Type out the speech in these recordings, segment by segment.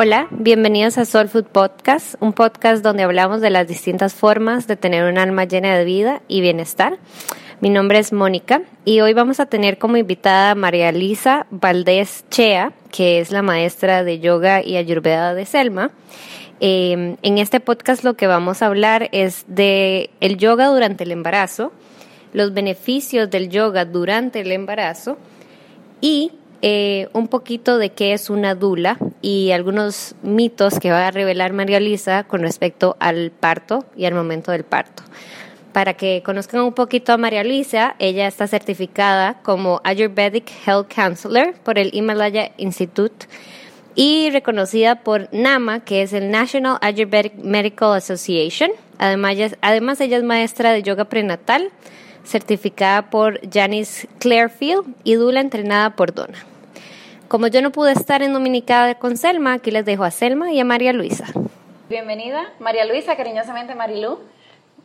Hola, bienvenidos a Soul Food Podcast, un podcast donde hablamos de las distintas formas de tener un alma llena de vida y bienestar. Mi nombre es Mónica y hoy vamos a tener como invitada a María Lisa Valdés Chea, que es la maestra de yoga y ayurveda de Selma. Eh, en este podcast lo que vamos a hablar es de el yoga durante el embarazo, los beneficios del yoga durante el embarazo y eh, un poquito de qué es una dula y algunos mitos que va a revelar María Lisa con respecto al parto y al momento del parto. Para que conozcan un poquito a María Lisa, ella está certificada como Ayurvedic Health Counselor por el Himalaya Institute y reconocida por NAMA, que es el National Ayurvedic Medical Association. Además, además ella es maestra de yoga prenatal, certificada por Janice Clarefield y Dula entrenada por Donna. Como yo no pude estar en Dominicana con Selma, aquí les dejo a Selma y a María Luisa. Bienvenida, María Luisa, cariñosamente Marilú.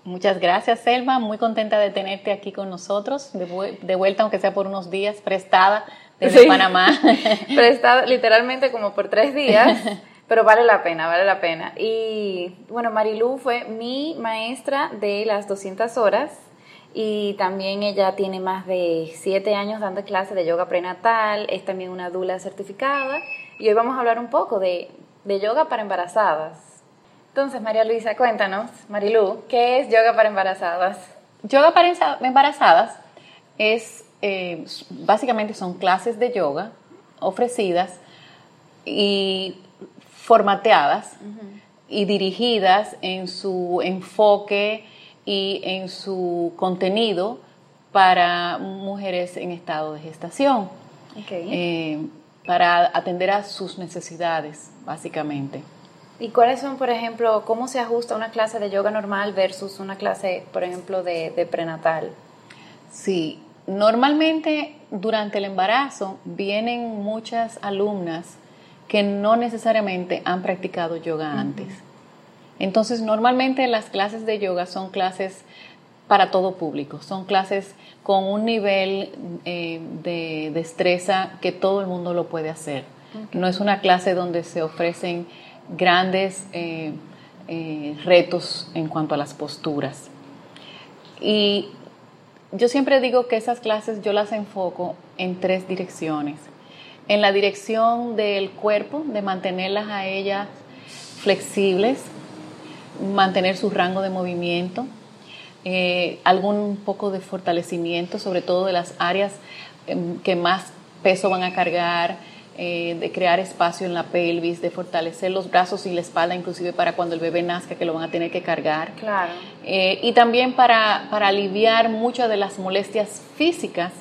Muchas gracias, Selma. Muy contenta de tenerte aquí con nosotros, de, vuelta, aunque sea por unos días, prestada desde Panamá. prestada literalmente como por tres días, pero vale la pena, vale la pena. Y bueno, Marilú fue mi maestra de las 200 horas y también ella tiene más de siete años dando clases de yoga prenatal, es también una dula certificada y hoy vamos a hablar un poco de, yoga para embarazadas. Entonces, María Luisa, cuéntanos, Marilu, ¿qué es yoga para embarazadas? Yoga para embarazadas es, eh, básicamente son clases de yoga ofrecidas y formateadas y dirigidas en su enfoque y en su contenido para mujeres en estado de gestación, eh, para atender a sus necesidades, básicamente. ¿Y cuáles son, por ejemplo, cómo se ajusta una clase de yoga normal versus una clase, por ejemplo, de, de prenatal? Sí, normalmente durante el embarazo vienen muchas alumnas que no necesariamente han practicado yoga antes. Entonces, normalmente las clases de yoga son clases para todo público, son clases con un nivel eh, de destreza que todo el mundo lo puede hacer. No es una clase donde se ofrecen grandes eh, eh, retos en cuanto a las posturas. Y yo siempre digo que esas clases yo las enfoco en tres direcciones. En la dirección del cuerpo, de mantenerlas a ellas flexibles, mantener su rango de movimiento, eh, algún poco de fortalecimiento, sobre todo de las áreas em, que más peso van a cargar, eh, de crear espacio en la pelvis, de fortalecer los brazos y la espalda, inclusive para cuando el bebé nazca, que lo van a tener que cargar. Claro. Eh, y también para, para aliviar muchas de las molestias físicas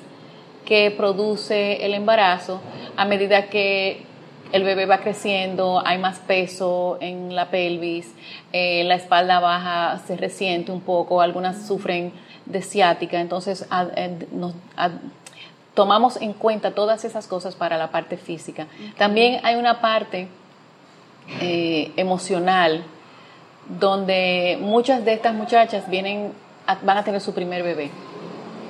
que produce el embarazo a medida que el bebé va creciendo, hay más peso en la pelvis, eh, la espalda baja se resiente un poco, algunas sufren de ciática, entonces tomamos en cuenta todas esas cosas para la parte física. También hay una parte eh, emocional donde muchas de estas muchachas vienen van a tener su primer bebé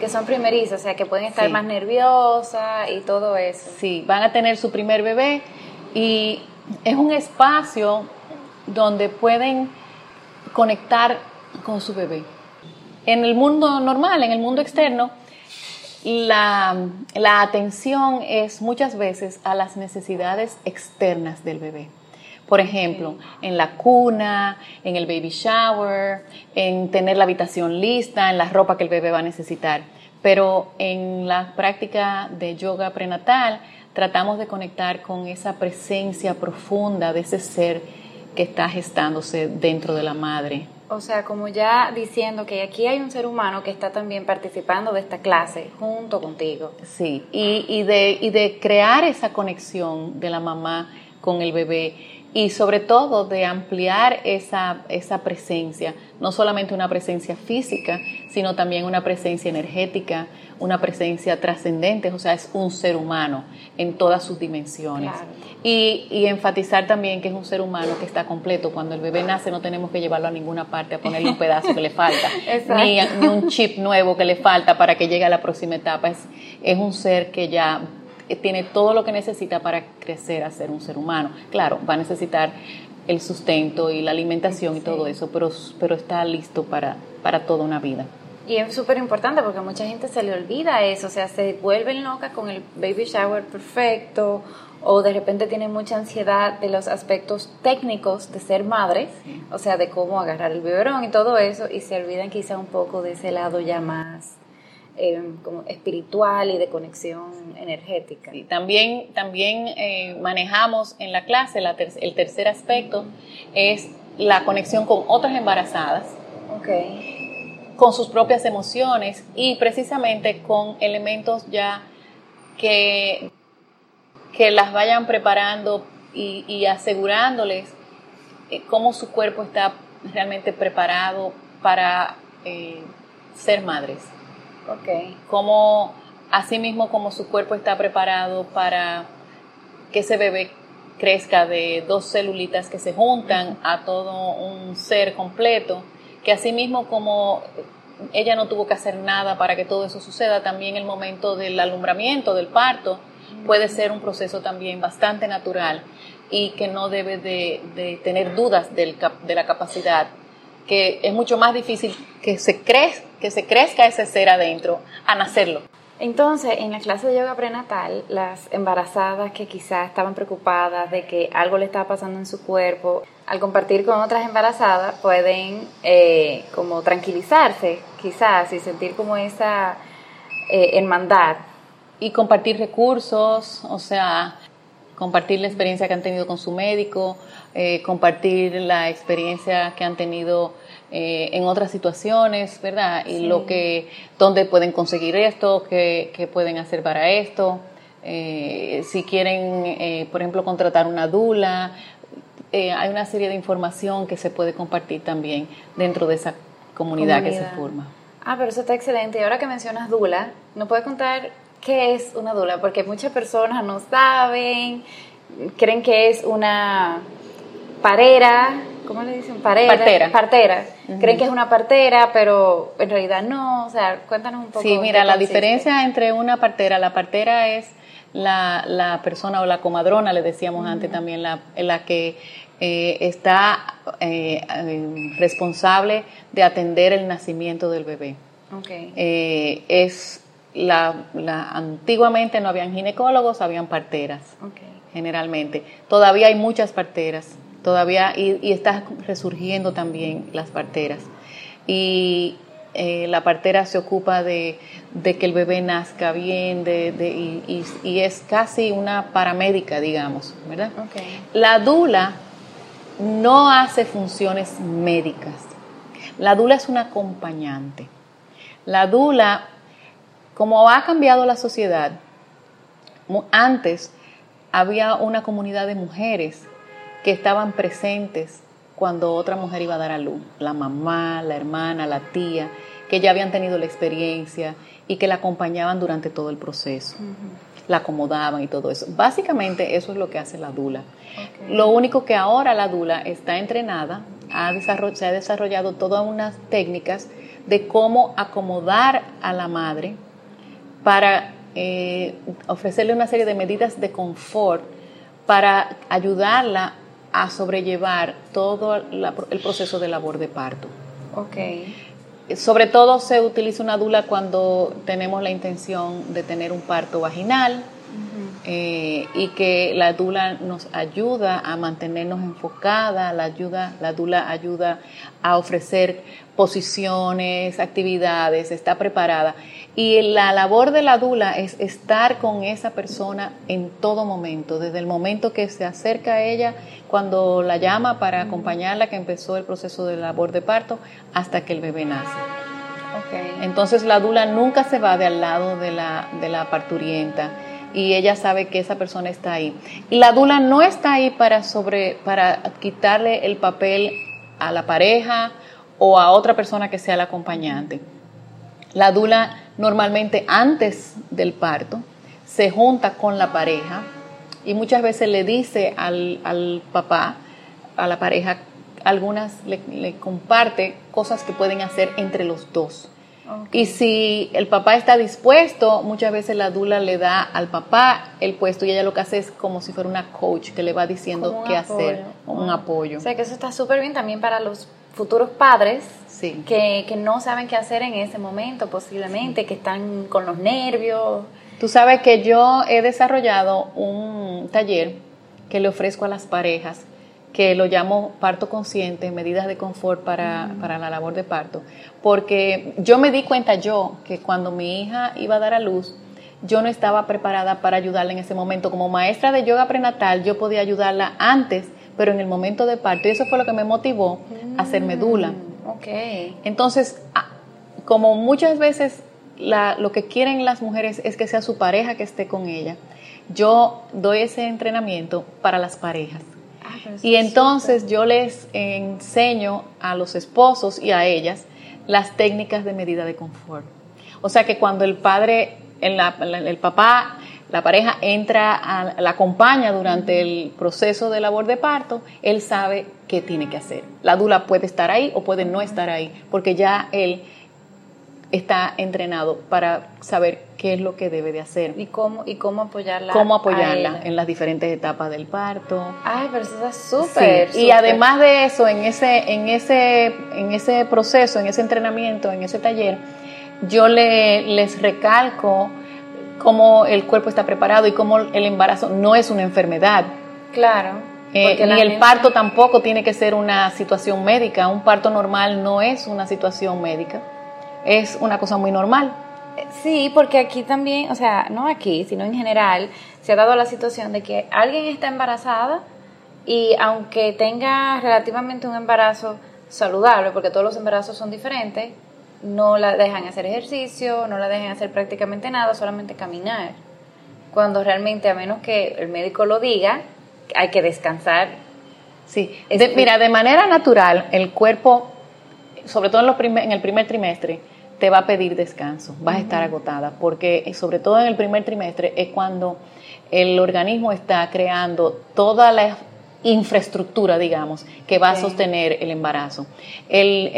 que son primerizas, o sea, que pueden estar más nerviosas y todo eso. Sí, van a tener su primer bebé y es un espacio donde pueden conectar con su bebé. En el mundo normal, en el mundo externo, la, atención es muchas veces a las necesidades externas del bebé. Por ejemplo, en la cuna, en el baby shower, en tener la habitación lista, en la ropa que el bebé va a necesitar. Pero en la práctica de yoga prenatal tratamos de conectar con esa presencia profunda de ese ser que está gestándose dentro de la madre. O sea, como ya diciendo que aquí hay un ser humano que está también participando de esta clase junto contigo. Sí, y, y, de, y de crear esa conexión de la mamá con el bebé y sobre todo de ampliar esa, esa presencia, no solamente una presencia física, sino también una presencia energética, una presencia trascendente, o sea, es un ser humano en todas sus dimensiones. Y, y, enfatizar también que es un ser humano que está completo. Cuando el bebé nace no tenemos que llevarlo a ninguna parte a ponerle un pedazo que le falta, ni, ni, un chip nuevo que le falta para que llegue a la próxima etapa. Es, es un ser que ya tiene todo lo que necesita para crecer a ser un ser humano. Claro, va a necesitar el sustento y la alimentación y todo eso, pero, pero está listo para, para toda una vida. Y es súper importante porque a mucha gente se le olvida eso, o sea, se vuelven locas con el baby shower perfecto o de repente tienen mucha ansiedad de los aspectos técnicos de ser madres, o sea, de cómo agarrar el biberón y todo eso, y se olvidan quizá un poco de ese lado ya más eh, como espiritual y de conexión energética. Y también también eh, manejamos en la clase el tercer aspecto es la conexión con otras embarazadas. Okay con sus propias emociones y precisamente con elementos ya que, que las vayan preparando y, asegurándoles eh, cómo su cuerpo está realmente preparado para eh, ser madres. Okay. Como, asimismo como su cuerpo está preparado para que ese bebé crezca de dos celulitas que se juntan a todo un ser completo que asimismo como ella no tuvo que hacer nada para que todo eso suceda, también el momento del alumbramiento, del parto, puede ser un proceso también bastante natural y que no debe de, tener dudas del, de la capacidad, que es mucho más difícil que se, crez, que se crezca ese ser adentro a nacerlo. Entonces, en la clase de yoga prenatal, las embarazadas que quizás estaban preocupadas de que algo le estaba pasando en su cuerpo, al compartir con otras embarazadas pueden eh, como tranquilizarse quizás y sentir como esa eh, hermandad. Y compartir recursos, o sea, compartir la experiencia que han tenido con su médico, eh, compartir la experiencia que han tenido eh, en otras situaciones, ¿verdad? Y lo que, dónde pueden conseguir esto, qué, qué pueden hacer para esto. Eh, si quieren, por ejemplo, contratar una dula, hay una serie de información que se puede compartir también dentro de esa comunidad, que se forma. Ah, pero eso está excelente. Y ahora que mencionas dula, ¿no puedes contar qué es una dula? Porque muchas personas no saben, creen que es una parera, ¿cómo le dicen? Partera. Partera. Creen que es una partera, pero en realidad no. O sea, cuéntanos un poco. Sí, mira, la diferencia entre una partera, la partera es la, la persona o la comadrona, le decíamos antes también, la, la que eh, está eh, responsable de atender el nacimiento del bebé. Okay. Eh, es la, la, antiguamente no habían ginecólogos, habían parteras, okay. generalmente. Todavía hay muchas parteras todavía y, y está resurgiendo también las parteras. Y eh, la partera se ocupa de, que el bebé nazca bien de, de, y, y, es casi una paramédica, digamos, ¿verdad? La dula no hace funciones médicas. La dula es una acompañante. La dula, como ha cambiado la sociedad, antes había una comunidad de mujeres que estaban presentes cuando otra mujer iba a dar a luz, la mamá, la hermana, la tía, que ya habían tenido la experiencia y que la acompañaban durante todo el proceso, la acomodaban y todo eso. Básicamente eso es lo que hace la dula. Lo único que ahora la dula está entrenada, ha se ha desarrollado todas unas técnicas de cómo acomodar a la madre para eh, ofrecerle una serie de medidas de confort para ayudarla a sobrellevar todo el proceso de labor de parto. Okay. Sobre todo se utiliza una dula cuando tenemos la intención de tener un parto vaginal eh, y que la dula nos ayuda a mantenernos enfocada, la, ayuda, la dula ayuda a ofrecer posiciones, actividades, está preparada. Y la labor de la dula es estar con esa persona en todo momento, desde el momento que se acerca a ella, cuando la llama para acompañarla, que empezó el proceso de labor de parto, hasta que el bebé nace. Entonces la dula nunca se va de al lado de la, de la parturienta y ella sabe que esa persona está ahí. Y la dula no está ahí para, sobre, para quitarle el papel a la pareja o a otra persona que sea la acompañante. La dula normalmente antes del parto se junta con la pareja y muchas veces le dice al, al papá, a la pareja, algunas le, comparte cosas que pueden hacer entre los dos. Y si el papá está dispuesto, muchas veces la dula le da al papá el puesto y ella lo que hace es como si fuera una coach que le va diciendo qué hacer, un apoyo. O sea que eso está súper bien también para los futuros padres sí. que, que no saben qué hacer en ese momento posiblemente, que están con los nervios. Tú sabes que yo he desarrollado un taller que le ofrezco a las parejas que lo llamo parto consciente, medidas de confort para, para, la labor de parto, porque yo me di cuenta yo que cuando mi hija iba a dar a luz, yo no estaba preparada para ayudarla en ese momento. Como maestra de yoga prenatal, yo podía ayudarla antes, pero en el momento de parto, y eso fue lo que me motivó a medula. Mm, okay. Entonces, como muchas veces la, lo que quieren las mujeres es que sea su pareja que esté con ella, yo doy ese entrenamiento para las parejas y entonces yo les enseño a los esposos y a ellas las técnicas de medida de confort. O sea que cuando el padre, el papá, la pareja entra, la acompaña durante el proceso de labor de parto, él sabe qué tiene que hacer. La dula puede estar ahí o puede no estar ahí, porque ya él está entrenado para saber qué es lo que debe de hacer. Y cómo, y cómo apoyarla. Cómo apoyarla en las diferentes etapas del parto. Ay, pero eso está súper. Y además de eso, en ese, en ese, en ese proceso, en ese entrenamiento, en ese taller, yo le, les recalco cómo el cuerpo está preparado y cómo el embarazo no es una enfermedad. Claro. Eh, ni el parto tampoco tiene que ser una situación médica. Un parto normal no es una situación médica es una cosa muy normal. Sí, porque aquí también, o sea, no aquí, sino en general, se ha dado la situación de que alguien está embarazada y aunque tenga relativamente un embarazo saludable, porque todos los embarazos son diferentes, no la dejan hacer ejercicio, no la dejan hacer prácticamente nada, solamente caminar. Cuando realmente, a menos que el médico lo diga, hay que descansar. Sí, mira, de manera natural, el cuerpo, sobre todo en, en el primer trimestre, te va a pedir descanso, vas a estar agotada, porque eh, sobre todo en el primer trimestre es cuando el organismo está creando toda la infraestructura, digamos, que va a sostener el embarazo. El,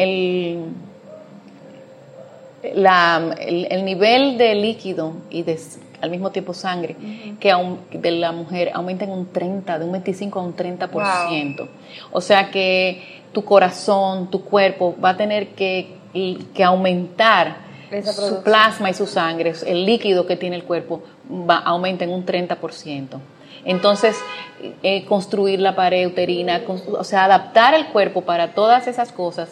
el, nivel de líquido y de, al mismo tiempo sangre que de la mujer aumenta en un 30, de un 25 a un 30%. O sea que tu corazón, tu cuerpo va a tener que y que aumentar su plasma y su sangre, el líquido que tiene el cuerpo, va, aumenta en un 30%. Entonces, eh, construir la pared uterina, o sea, adaptar el cuerpo para todas esas cosas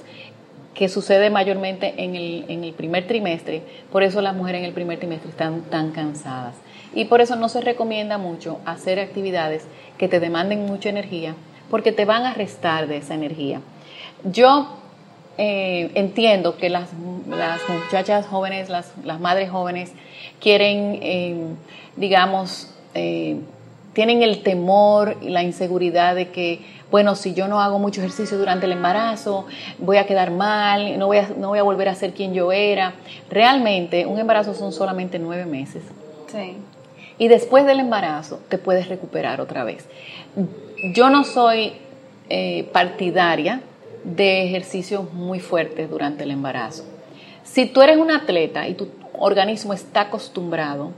que sucede mayormente en el, en el primer trimestre, por eso las mujeres en el primer trimestre están tan cansadas. Y por eso no se recomienda mucho hacer actividades que te demanden mucha energía, porque te van a restar de esa energía. Yo eh, entiendo que las, muchachas jóvenes, las, madres jóvenes, quieren, eh, digamos, eh, tienen el temor y la inseguridad de que, bueno, si yo no hago mucho ejercicio durante el embarazo, voy a quedar mal, no voy a, no voy a volver a ser quien yo era. Realmente, un embarazo son solamente nueve meses. Sí. Y después del embarazo te puedes recuperar otra vez. Yo no soy partidaria de ejercicios muy fuertes durante el embarazo. Si tú eres un atleta y tu organismo está acostumbrado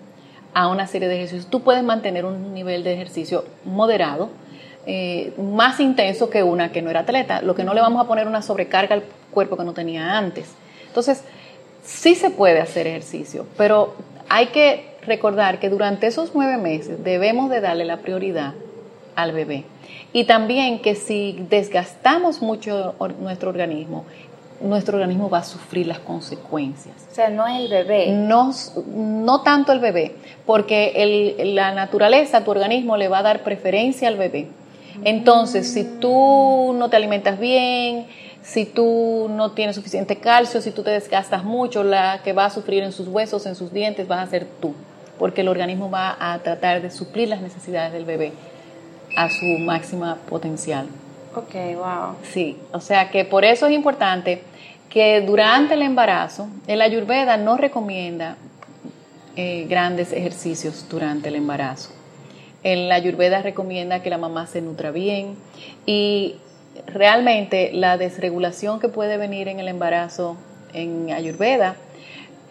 a una serie de ejercicios, tú puedes mantener un nivel de ejercicio moderado, eh, más intenso que una que no era atleta, lo que no le vamos a poner una sobrecarga al cuerpo que no tenía antes. Entonces, sí se puede hacer ejercicio, pero hay que recordar que durante esos nueve meses debemos de darle la prioridad al bebé. Y también que si desgastamos mucho nuestro organismo, nuestro organismo va a sufrir las consecuencias. O sea, no es el bebé. No, no tanto el bebé, porque la naturaleza, tu organismo le va a dar preferencia al bebé. Entonces, si tú no te alimentas bien, si tú no tienes suficiente calcio, si tú te desgastas mucho, la que va a sufrir en sus huesos, en sus dientes, vas a ser tú, porque el organismo va a tratar de suplir las necesidades del bebé a su máxima potencial. Ok, wow. Sí, o sea que por eso es importante que durante el embarazo, el ayurveda no recomienda eh, grandes ejercicios durante el embarazo. El ayurveda recomienda que la mamá se nutra bien y realmente la desregulación que puede venir en el embarazo en ayurveda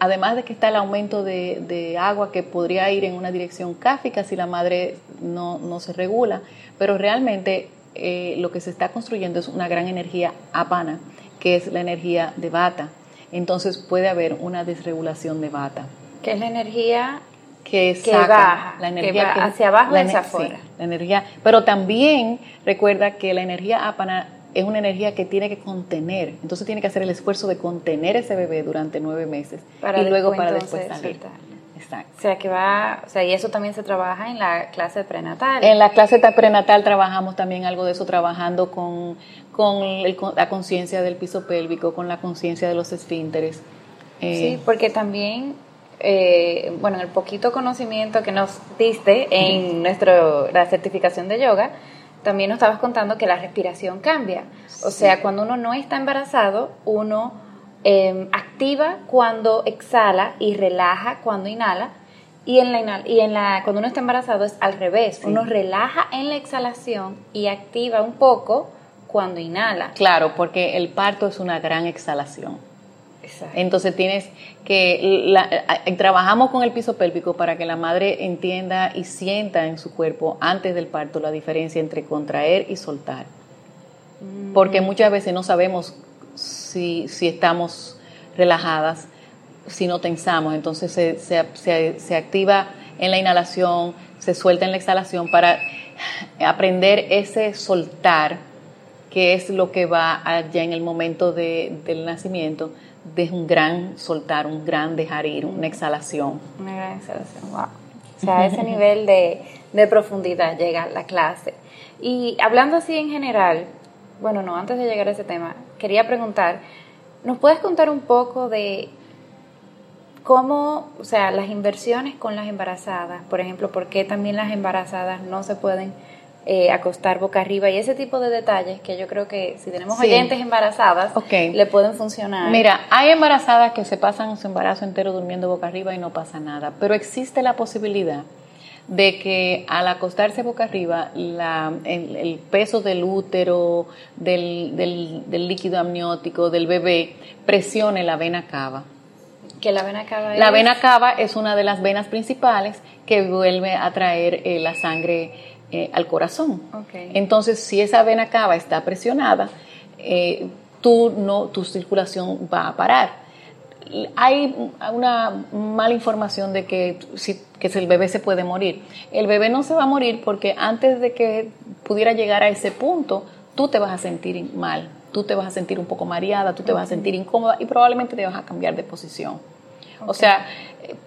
además de que está el aumento de, agua que podría ir en una dirección cáfica si la madre no, no se regula, pero realmente eh, lo que se está construyendo es una gran energía apana, que es la energía de bata. Entonces puede haber una desregulación de bata. Que es la energía que, baja, la energía hacia abajo y hacia afuera. la energía, pero también recuerda que la energía apana es una energía que tiene que contener, entonces tiene que hacer el esfuerzo de contener ese bebé durante nueve meses y luego para después salir. Exacto. O sea, que va, o sea, y eso también se trabaja en la clase prenatal. En la clase prenatal trabajamos también algo de eso, trabajando con, con, la conciencia del piso pélvico, con la conciencia de los esfínteres. Eh, sí, porque también, eh, bueno, en el poquito conocimiento que nos diste en nuestro, la certificación de yoga, también nos estabas contando que la respiración cambia. O sea, cuando uno no está embarazado, uno em, activa cuando exhala y relaja cuando inhala. Y en la, y en la cuando uno está embarazado es al revés. Uno relaja en la exhalación y activa un poco cuando inhala. Claro, porque el parto es una gran exhalación. Entonces tienes que, trabajamos con el piso pélvico para que la madre entienda y sienta en su cuerpo antes del parto la diferencia entre contraer y soltar. Porque mm. muchas veces no sabemos si, si estamos relajadas, si no tensamos, entonces se, se, se activa en la inhalación, se suelta en la exhalación para aprender ese soltar, que es lo que va allá en el momento de, del nacimiento, de un gran soltar, un gran dejar ir, una exhalación. Una gran exhalación, wow. O sea, a ese nivel de, de profundidad llega la clase. Y hablando así en general, bueno, no, antes de llegar a ese tema, quería preguntar, ¿nos puedes contar un poco de cómo, o sea, las inversiones con las embarazadas, por ejemplo, por qué también las embarazadas no se pueden eh, acostar boca arriba y ese tipo de detalles que yo creo que si tenemos oyentes embarazadas le pueden funcionar. Mira, hay embarazadas que se pasan su embarazo entero durmiendo boca arriba y no pasa nada, pero existe la posibilidad de que al acostarse boca arriba la, el, peso del útero, del, del, líquido amniótico del bebé presione la vena cava. Que la vena cava La vena cava es una de las venas principales que vuelve a traer eh, la sangre eh, al corazón. Entonces, si esa vena cava está presionada, eh, tú no, tu circulación va a parar. Hay una mala información de que, si, que el bebé se puede morir. El bebé no se va a morir porque antes de que pudiera llegar a ese punto, tú te vas a sentir mal, tú te vas a sentir un poco mareada, tú te vas a sentir incómoda y probablemente te vas a cambiar de posición. O sea,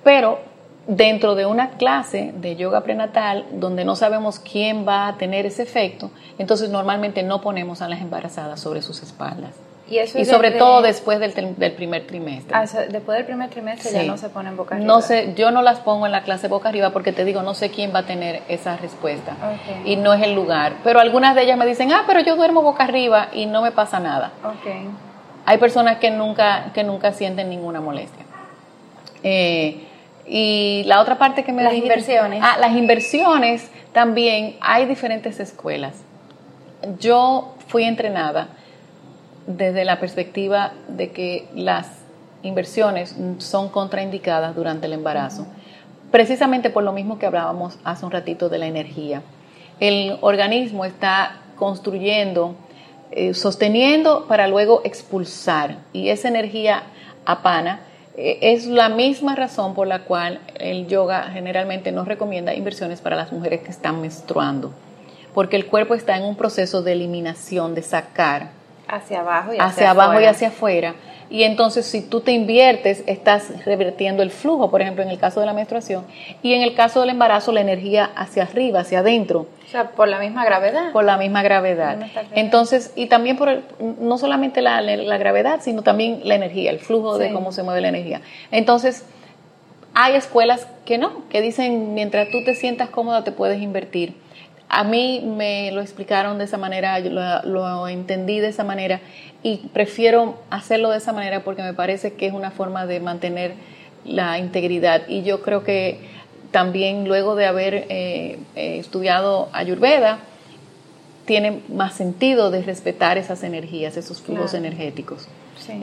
pero dentro de una clase de yoga prenatal donde no sabemos quién va a tener ese efecto, entonces normalmente no ponemos a las embarazadas sobre sus espaldas. Y, eso y sobre todo después del, primer trimestre. Ah, después del primer trimestre ya no se ponen boca arriba. No sé, yo no las pongo en la clase boca arriba porque te digo, no sé quién va a tener esa respuesta. Y no es el lugar. Pero algunas de ellas me dicen, ah, pero yo duermo boca arriba y no me pasa nada. Okay. Hay personas que nunca, que nunca sienten ninguna molestia. Eh, y la otra parte que me Las inversiones. Ah, las inversiones también hay diferentes escuelas. Yo fui entrenada desde la perspectiva de que las inversiones son contraindicadas durante el embarazo, precisamente por lo mismo que hablábamos hace un ratito de la energía. El organismo está construyendo, eh, sosteniendo para luego expulsar y esa energía apana es la misma razón por la cual el yoga generalmente no recomienda inversiones para las mujeres que están menstruando, porque el cuerpo está en un proceso de eliminación, de sacar hacia abajo y hacia, hacia abajo afuera. y hacia afuera. Y entonces si tú te inviertes, estás revertiendo el flujo, por ejemplo, en el caso de la menstruación, y en el caso del embarazo, la energía hacia arriba, hacia adentro. O sea, por la misma gravedad. Por la misma gravedad. Entonces, y también por no solamente la, gravedad, sino también la energía, el flujo de cómo se mueve la energía. Entonces, hay escuelas que no, que dicen, mientras tú te sientas cómoda, te puedes invertir a mí me lo explicaron de esa manera, yo lo, entendí de esa manera y prefiero hacerlo de esa manera porque me parece que es una forma de mantener la integridad. Y yo creo que también luego de haber eh, eh, estudiado Ayurveda, tiene más sentido de respetar esas energías, esos flujos energéticos.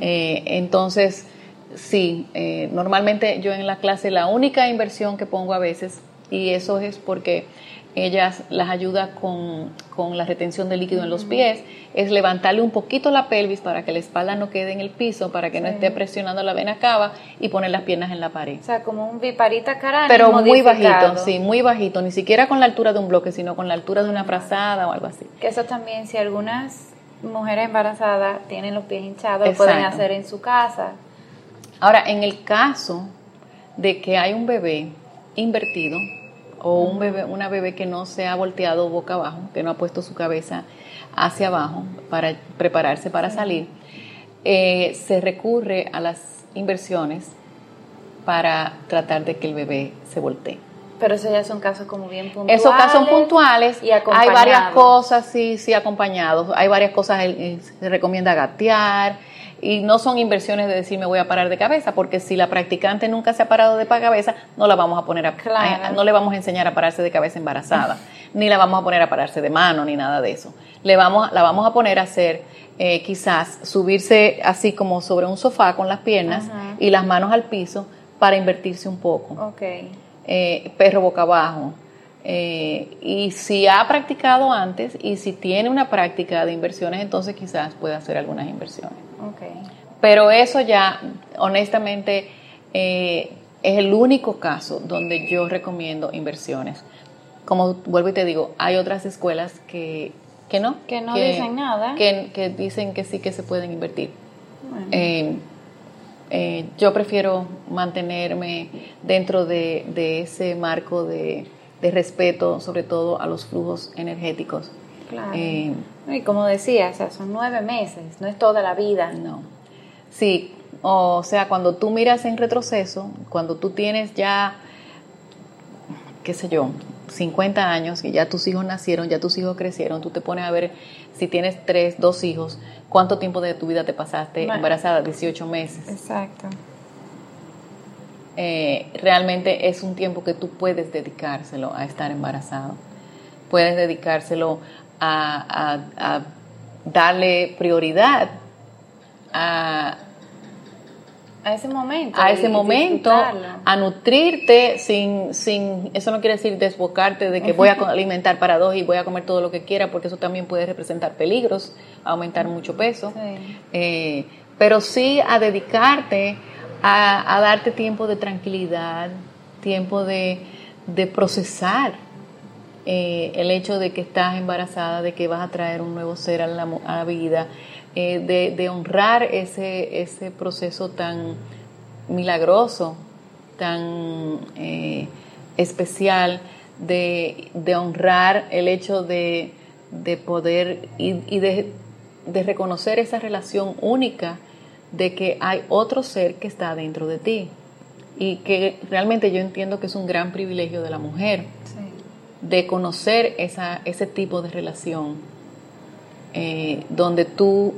Eh, entonces, sí, eh, normalmente yo en la clase la única inversión que pongo a veces, y eso es porque ellas las ayuda con, con la retención de líquido en los pies, es levantarle un poquito la pelvis para que la espalda no quede en el piso, para que no esté presionando la vena cava y poner las piernas en la pared. O sea, como un viparita cara. Pero muy bajito, sí, muy bajito, ni siquiera con la altura de un bloque, sino con la altura de una frazada o algo así. Que eso también, si algunas mujeres embarazadas tienen los pies hinchados, lo pueden hacer en su casa. Ahora, en el caso de que hay un bebé invertido, o un bebé, una bebé que no se ha volteado boca abajo, que no ha puesto su cabeza hacia abajo para prepararse para salir, eh, se recurre a las inversiones para tratar de que el bebé se voltee. Pero esos ya son casos como bien puntuales. Esos casos son puntuales. Y hay varias cosas, sí, sí, acompañados. Hay varias cosas, se recomienda gatear, y no son inversiones de decir me voy a parar de cabeza, porque si la practicante nunca se ha parado de cabeza, no la vamos a poner a, no le vamos a enseñar a pararse de cabeza embarazada, ni la vamos a poner a pararse de mano, ni nada de eso. Le vamos, la vamos a poner a hacer eh, quizás subirse así como sobre un sofá con las piernas y las manos al piso para invertirse un poco. Okay. Eh, perro boca abajo. Eh, y si ha practicado antes y si tiene una práctica de inversiones, entonces quizás pueda hacer algunas inversiones. Pero eso ya, honestamente, eh, es el único caso donde yo recomiendo inversiones. Como vuelvo y te digo, hay otras escuelas que, que no. Que no dicen nada. Que, dicen que sí que se pueden invertir. Eh, eh, yo prefiero mantenerme dentro de, ese marco de, de, respeto, sobre todo a los flujos energéticos. Claro. Y como decía, o sea, son nueve meses, no es toda la vida. No. Sí, o sea, cuando tú miras en retroceso, cuando tú tienes ya, qué sé yo, 50 años, y ya tus hijos nacieron, ya tus hijos crecieron, tú te pones a ver si tienes tres, dos hijos, cuánto tiempo de tu vida te pasaste embarazada, 18 meses. Exacto. Eh, realmente es un tiempo que tú puedes dedicárselo a estar embarazado. Puedes dedicárselo a, darle prioridad a, a ese momento. A ese momento, a nutrirte sin, sin, eso no quiere decir desbocarte de que voy a alimentar para dos y voy a comer todo lo que quiera, porque eso también puede representar peligros, aumentar mucho peso. Eh, pero sí a dedicarte a, darte tiempo de tranquilidad, tiempo de, de procesar eh, el hecho de que estás embarazada, de que vas a traer un nuevo ser a la, vida, eh, de, honrar ese, ese proceso tan milagroso, tan eh, especial, de, honrar el hecho de, poder y, de, de reconocer esa relación única de que hay otro ser que está dentro de ti y que realmente yo entiendo que es un gran privilegio de la mujer de conocer ese tipo de relación eh, donde tú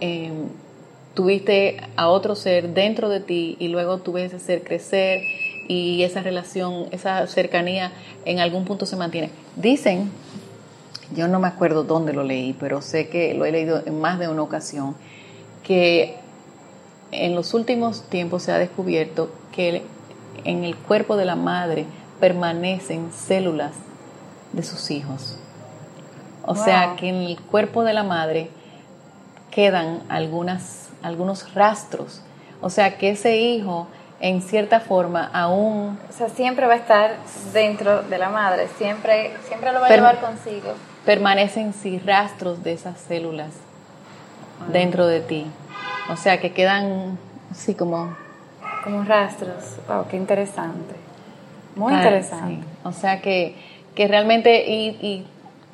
em, tuviste a otro ser dentro de ti y luego tú ves ese ser crecer y esa relación, esa cercanía en algún punto se mantiene. Dicen, yo no me acuerdo dónde lo leí, pero sé que lo he leído en más de una ocasión, que en los últimos tiempos se ha descubierto que en el cuerpo de la madre permanecen células de sus hijos. O sea que en el cuerpo de la madre quedan algunas, algunos rastros. O sea que ese hijo, en cierta forma, aún... O sea, siempre va a estar dentro de la madre, siempre, siempre lo va a llevar consigo. Permanecen sí rastros de esas células dentro de ti. O sea que quedan así como... Como rastros. Wow, qué interesante. Muy interesante. O sea que, que realmente, y, y,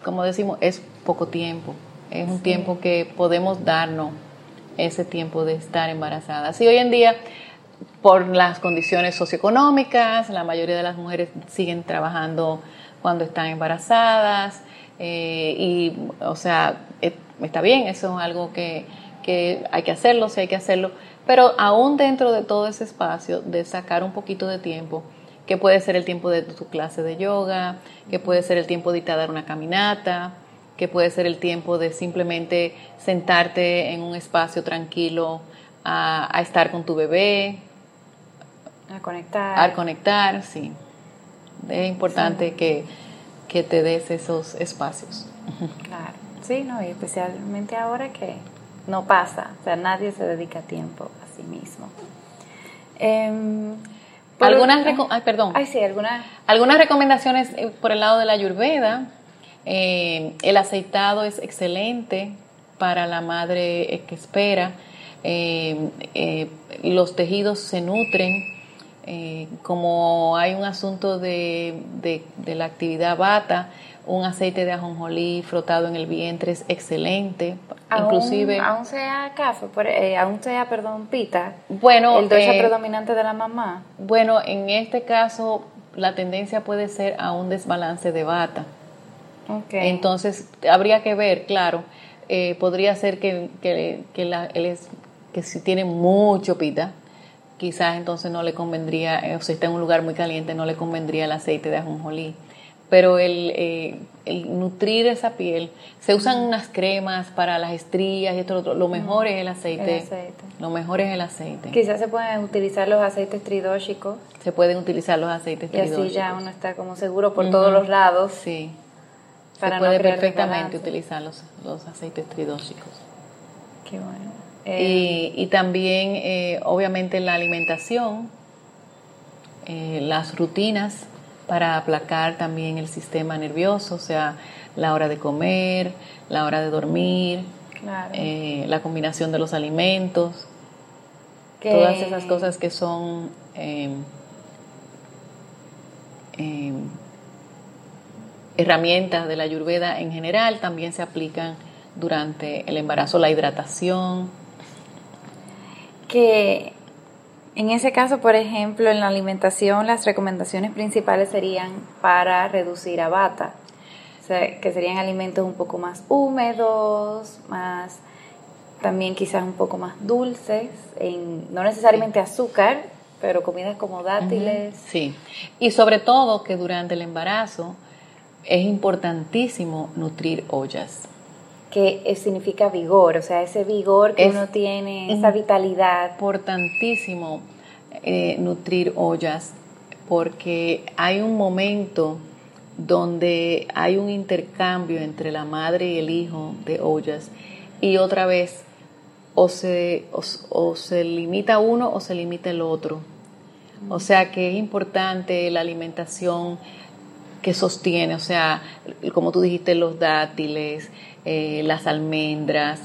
como decimos, es poco tiempo. Es un tiempo que podemos darnos ese tiempo de estar embarazada. Si hoy en día, por las condiciones socioeconómicas, la mayoría de las mujeres siguen trabajando cuando están embarazadas. Eh, y, o sea, eh, está bien, eso es algo que, que hay que hacerlo, sí hay que hacerlo. Pero aún dentro de todo ese espacio, de sacar un poquito de tiempo, que puede ser el tiempo de tu clase de yoga, que puede ser el tiempo de ir a dar una caminata, que puede ser el tiempo de simplemente sentarte en un espacio tranquilo a, a estar con tu bebé, A conectar. al conectar, sí. Es importante que, que te des esos espacios. Claro. Sí, no, y especialmente ahora que no pasa, o sea, nadie se dedica tiempo a sí mismo. Em, por- Algunas, ay, perdón. Ay, sí, algunas. Algunas recomendaciones eh, por el lado de la ayurveda. Eh, el aceitado es excelente para la madre eh, que espera. Eh, eh, los tejidos se nutren. Como hay un asunto de, de- de la actividad bata, un aceite de ajonjolí frotado en el vientre es excelente. Inclusive, Aún, aún sea café, eh, aún sea, perdón, pita. bueno, el eh, predominante de la mamá. bueno, en este caso la tendencia puede ser a un desbalance de bata. Ok. Entonces, habría que ver, claro, eh, podría ser que, que, que la- él es, que si tiene mucho pita, quizás entonces no le convendría, eh, o si está en un lugar muy caliente, no le convendría el aceite de ajonjolí. Pero el, eh, el nutrir esa piel, se usan unas cremas para las estrías y esto, lo otro. Lo mejor es el aceite. El aceite. Lo mejor es el aceite. Quizás se pueden utilizar los aceites tridóxicos Se pueden utilizar los aceites y así tridóxicos. ya uno está como seguro por todos los lados. Sí. Para se puede perfectamente utilizar los, los aceites tridóxicos. Qué bueno. Eh, Y, y también, eh, obviamente, la alimentación, eh, las rutinas para aplacar también el sistema nervioso, o sea, la hora de comer, la hora de dormir, claro. eh, la combinación de los alimentos, todas esas cosas que son eh, eh, herramientas de la ayurveda en general también se aplican durante el embarazo, la hidratación, que en ese caso, por ejemplo, en la alimentación, las recomendaciones principales serían para reducir a bata. O sea, que serían alimentos un poco más húmedos, más también quizás un poco más dulces, en, no necesariamente azúcar, pero comidas como dátiles. Sí, y sobre todo que durante el embarazo es importantísimo nutrir ollas. Que eh, significa vigor, o sea, ese vigor que Es uno tiene, esa vitalidad. Importantísimo eh, nutrir ollas porque hay un momento donde hay un intercambio entre la madre y el hijo de ollas y otra vez o se, o, o se limita uno o se limita el otro. O sea que es importante la alimentación que sostiene, o sea, como tú dijiste, los dátiles, eh, las almendras.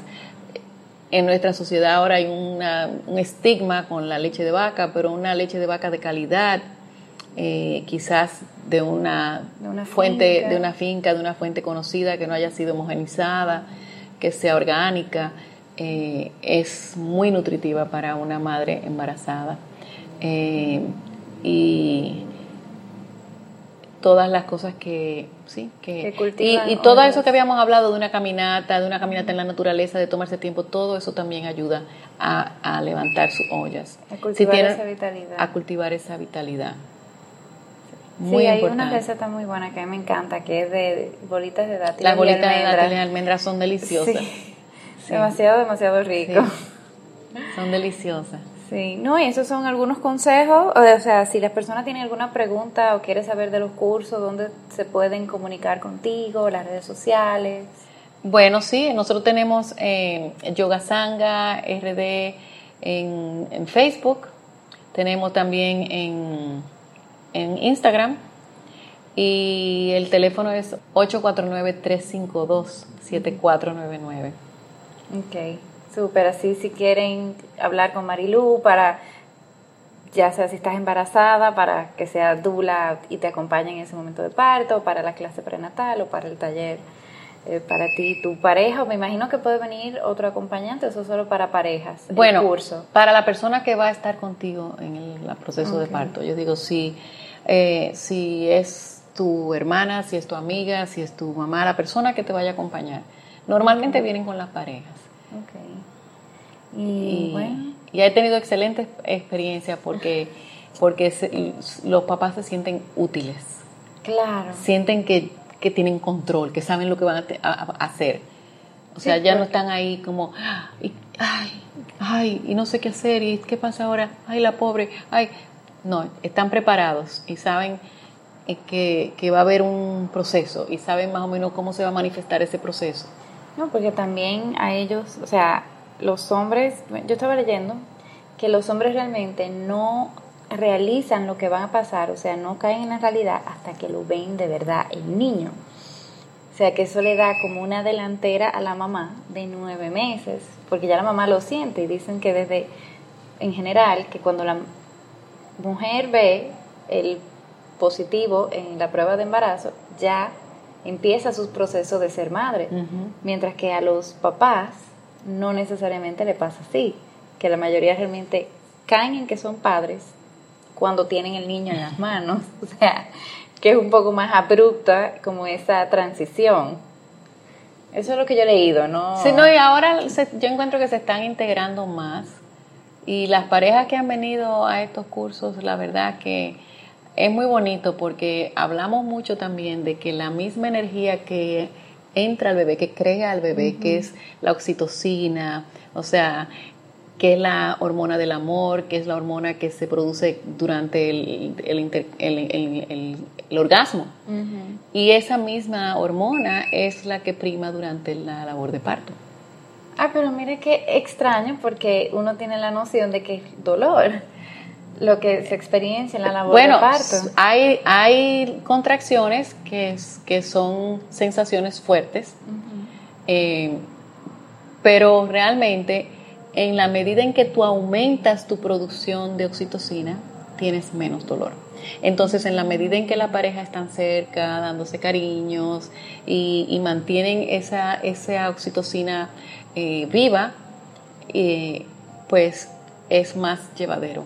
En nuestra sociedad ahora hay una- un estigma con la leche de vaca, pero una leche de vaca de calidad, eh, quizás de una, De una fuente, finca. de una finca, de una fuente conocida que no haya sido homogenizada, que sea orgánica, eh, es muy nutritiva para una madre embarazada. Eh, y todas las cosas que sí que, Que y, y todo eso que habíamos hablado de una caminata de una caminata en la naturaleza de tomarse tiempo todo eso también ayuda a, a levantar sus ollas A cultivar tienen- esa vitalidad. a cultivar esa vitalidad Sí, muy hay importante una receta muy buena que a mí me encanta, que es de bolitas de dátiles las y bolitas de dátiles y almendras son deliciosas Sí. Demasiado, demasiado rico. Sí. son deliciosas Sí, no, y esos son algunos consejos. O sea, si las personas tienen alguna pregunta o quiere saber de los cursos, dónde se pueden comunicar contigo, las redes sociales. Bueno, sí, nosotros tenemos eh, Yoga Sangha RD en, en Facebook, tenemos también en, en Instagram y el teléfono es 849-352-7499. Ok, súper. Así si quieren hablar con Marilú para, ya sea si estás embarazada, para que sea dula y te acompañe en ese momento de parto, para la clase prenatal o para el taller. eh, para ti tu pareja, o me imagino que puede venir otro acompañante, eso solo para parejas, el Bueno, curso. para la persona que va a estar contigo en el proceso de parto, yo digo, si, eh, si es tu hermana, si es tu amiga, si es tu mamá, la persona que te vaya a acompañar. Normalmente vienen con las parejas. Ok. Y, Y, bueno, y he tenido excelentes experiencias porque, porque se- los papás se sienten útiles, claro. sienten que, que tienen control, que saben lo que van a, te- a- a hacer. O sea, Sí, ya no están ahí como, "Ah, ¿y ay, ay, y no sé qué hacer, y qué pasa ahora, ay, la pobre, ay, no, están preparados y saben eh, que, que va a haber un proceso y saben más o menos cómo se va a manifestar ese proceso. No, porque también a ellos, o sea, los hombres, yo estaba leyendo que los hombres realmente no realizan lo que van a pasar, o sea, no caen en la realidad hasta que lo ven de verdad el niño. O sea, que eso le da como una delantera a la mamá de nueve meses, porque ya la mamá lo siente y dicen que desde, en general, que cuando la mujer ve el positivo en la prueba de embarazo, ya empieza su proceso de ser madre, mientras que a los papás no necesariamente le pasa así, que la mayoría realmente caen en que son padres cuando tienen el niño en las manos, o sea, que es un poco más abrupta como esa transición. Eso es lo que yo he leído, ¿no? Sí, no, y ahora yo encuentro que se están integrando más y las parejas que han venido a estos cursos, la verdad que es muy bonito porque hablamos mucho también de que la misma energía que entra al bebé, que crea al bebé, que es la oxitocina, o sea, que es la hormona del amor, que es la hormona que se produce durante el, el, orgasmo. Y esa misma hormona es la que prima durante la labor de parto. Ah, pero mire qué extraño porque uno tiene la noción de que es dolor lo que se experiencia en la labor de parto. Hay, hay contracciones que, que son sensaciones fuertes, eh, pero realmente en la medida en que tú aumentas tu producción de oxitocina, tienes menos dolor. Entonces, en la medida en que la pareja están cerca, dándose cariños y, mantienen esa, esa oxitocina eh, viva, eh, pues es más llevadero.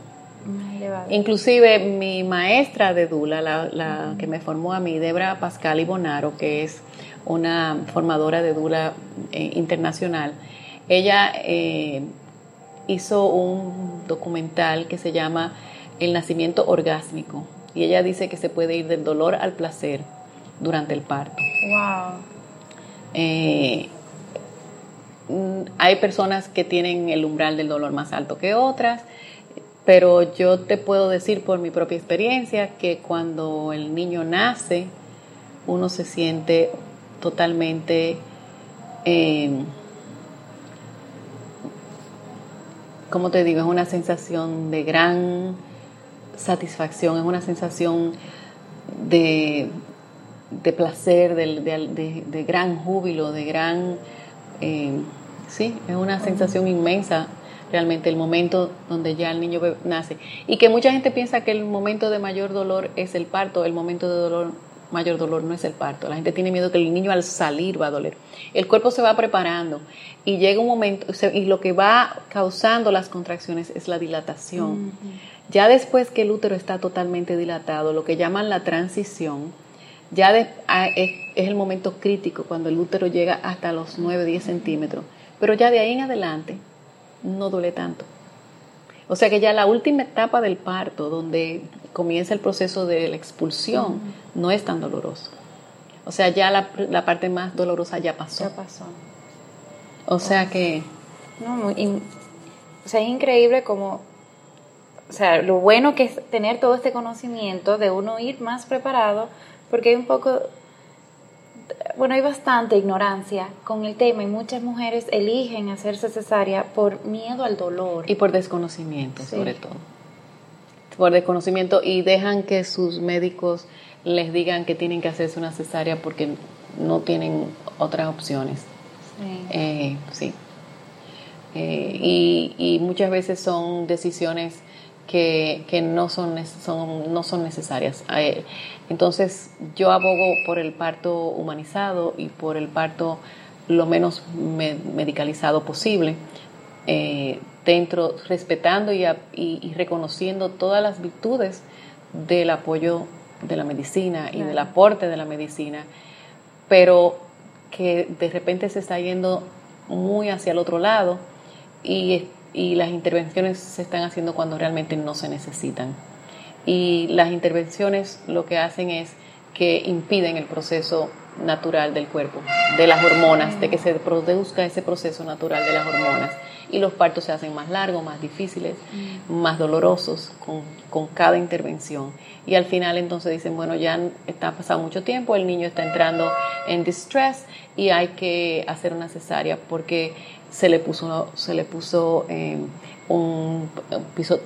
Inclusive mi maestra de Dula, la, que me formó a mí, Debra Pascal y Bonaro, que es una formadora de Dula eh, internacional, ella eh, hizo un documental que se llama El nacimiento orgásmico y ella dice que se puede ir del dolor al placer durante el parto. Wow. Eh, mm, hay personas que tienen el umbral del dolor más alto que otras, pero yo te puedo decir por mi propia experiencia que cuando el niño nace, uno se siente totalmente eh, como te digo, es una sensación de gran satisfacción, es una sensación de, placer, de, gran júbilo, de gran... Eh, sí, es una sensación inmensa realmente el momento donde ya el niño nace. Y que mucha gente piensa que el momento de mayor dolor es el parto, el momento de dolor mayor dolor no es el parto. La gente tiene miedo que el niño al salir va a doler. El cuerpo se va preparando y llega un momento, y lo que va causando las contracciones es la dilatación. Ya después que el útero está totalmente dilatado, lo que llaman la transición, ya es, el momento crítico cuando el útero llega hasta los 9, 10 centímetros. Pero ya de ahí en adelante no duele tanto. O sea que ya la última etapa del parto, donde comienza el proceso de la expulsión, no es tan doloroso. O sea, ya la, parte más dolorosa ya pasó. Ya pasó. O sea que... No, o sea, es increíble como... O sea, lo bueno que es tener todo este conocimiento de uno ir más preparado, porque hay un poco bueno, hay bastante ignorancia con el tema y muchas mujeres eligen hacerse cesárea por miedo al dolor. Y por desconocimiento, sobre todo. Por desconocimiento y dejan que sus médicos les digan que tienen que hacerse una cesárea porque no tienen otras opciones. Sí. Eh, sí. Eh, y, y, muchas veces son decisiones que, que no, son, son, no son necesarias. Eh, entonces yo abogo por el parto humanizado y por el parto lo menos medicalizado posible, eh, dentro, respetando y, y, reconociendo todas las virtudes del apoyo de la medicina y del aporte de la medicina, pero que de repente se está yendo muy hacia el otro lado y y las intervenciones se están haciendo cuando realmente no se necesitan. Y las intervenciones lo que hacen es que impiden el proceso natural del cuerpo, de las hormonas, de que se produzca ese proceso natural de las hormonas. y los partos se hacen más largos, más difíciles, más dolorosos con, con, cada intervención. Y al final entonces dicen, bueno, ya está pasado mucho tiempo, el niño está entrando en distress y hay que hacer una cesárea porque se le puso, se le puso eh, un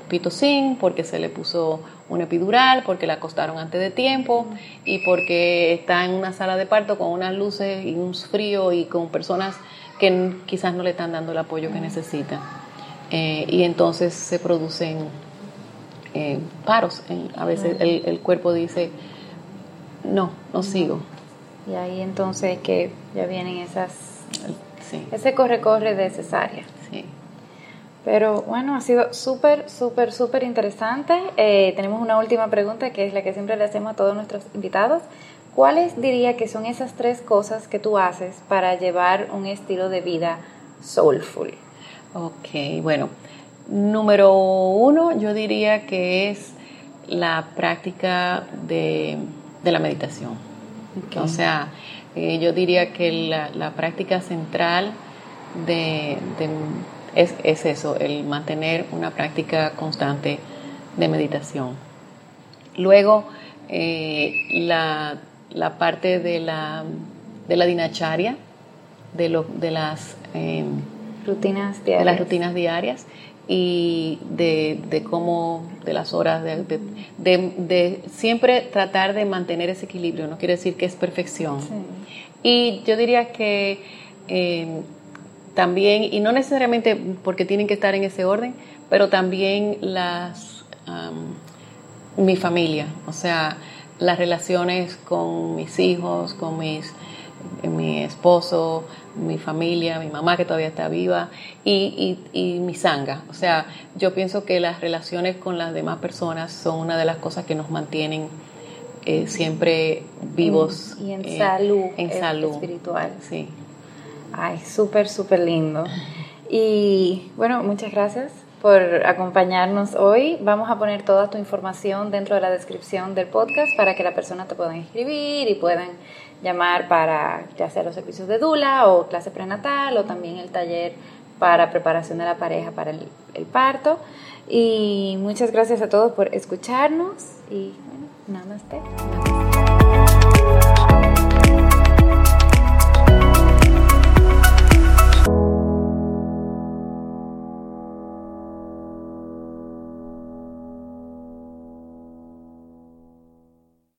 pitocin, porque se le puso un epidural, porque la acostaron antes de tiempo y porque está en una sala de parto con unas luces y un frío y con personas que quizás no le están dando el apoyo que necesita. Eh, y entonces se producen eh, paros. a veces el, el, cuerpo dice, no, no sigo. Y ahí entonces que ya vienen esas, ese corre-corre de cesárea. Sí. Pero bueno, ha sido súper, súper, súper interesante. Eh, tenemos una última pregunta que es la que siempre le hacemos a todos nuestros invitados. ¿Cuáles diría que son esas tres cosas que tú haces para llevar un estilo de vida soulful? Ok, bueno, número uno yo diría que es la práctica de, la meditación. O sea, eh, yo diría que la, práctica central de es, es eso, el mantener una práctica constante de meditación. Luego, eh, la, la, parte de la, de la dinacharia, de, lo, de, las, em, rutinas diarias. de las rutinas diarias y de, de cómo, de las horas, de, de, de, siempre tratar de mantener ese equilibrio, no quiere decir que es perfección. Y yo diría que em, también, y no necesariamente porque tienen que estar en ese orden, pero también las, mi familia, o sea, las relaciones con mis hijos, con mis, mi esposo, mi familia, mi mamá que todavía está viva y, y, mi sanga. O sea, yo pienso que las relaciones con las demás personas son una de las cosas que nos mantienen eh, siempre vivos. Y en salud. En salud. Espiritual. Sí. Ay, súper, súper lindo. Y bueno, muchas gracias por acompañarnos hoy. Vamos a poner toda tu información dentro de la descripción del podcast para que la persona te pueda inscribir y puedan llamar para ya sea los servicios de Dula o clase prenatal o también el taller para preparación de la pareja para el, parto. Y muchas gracias a todos por escucharnos y bueno, namaste.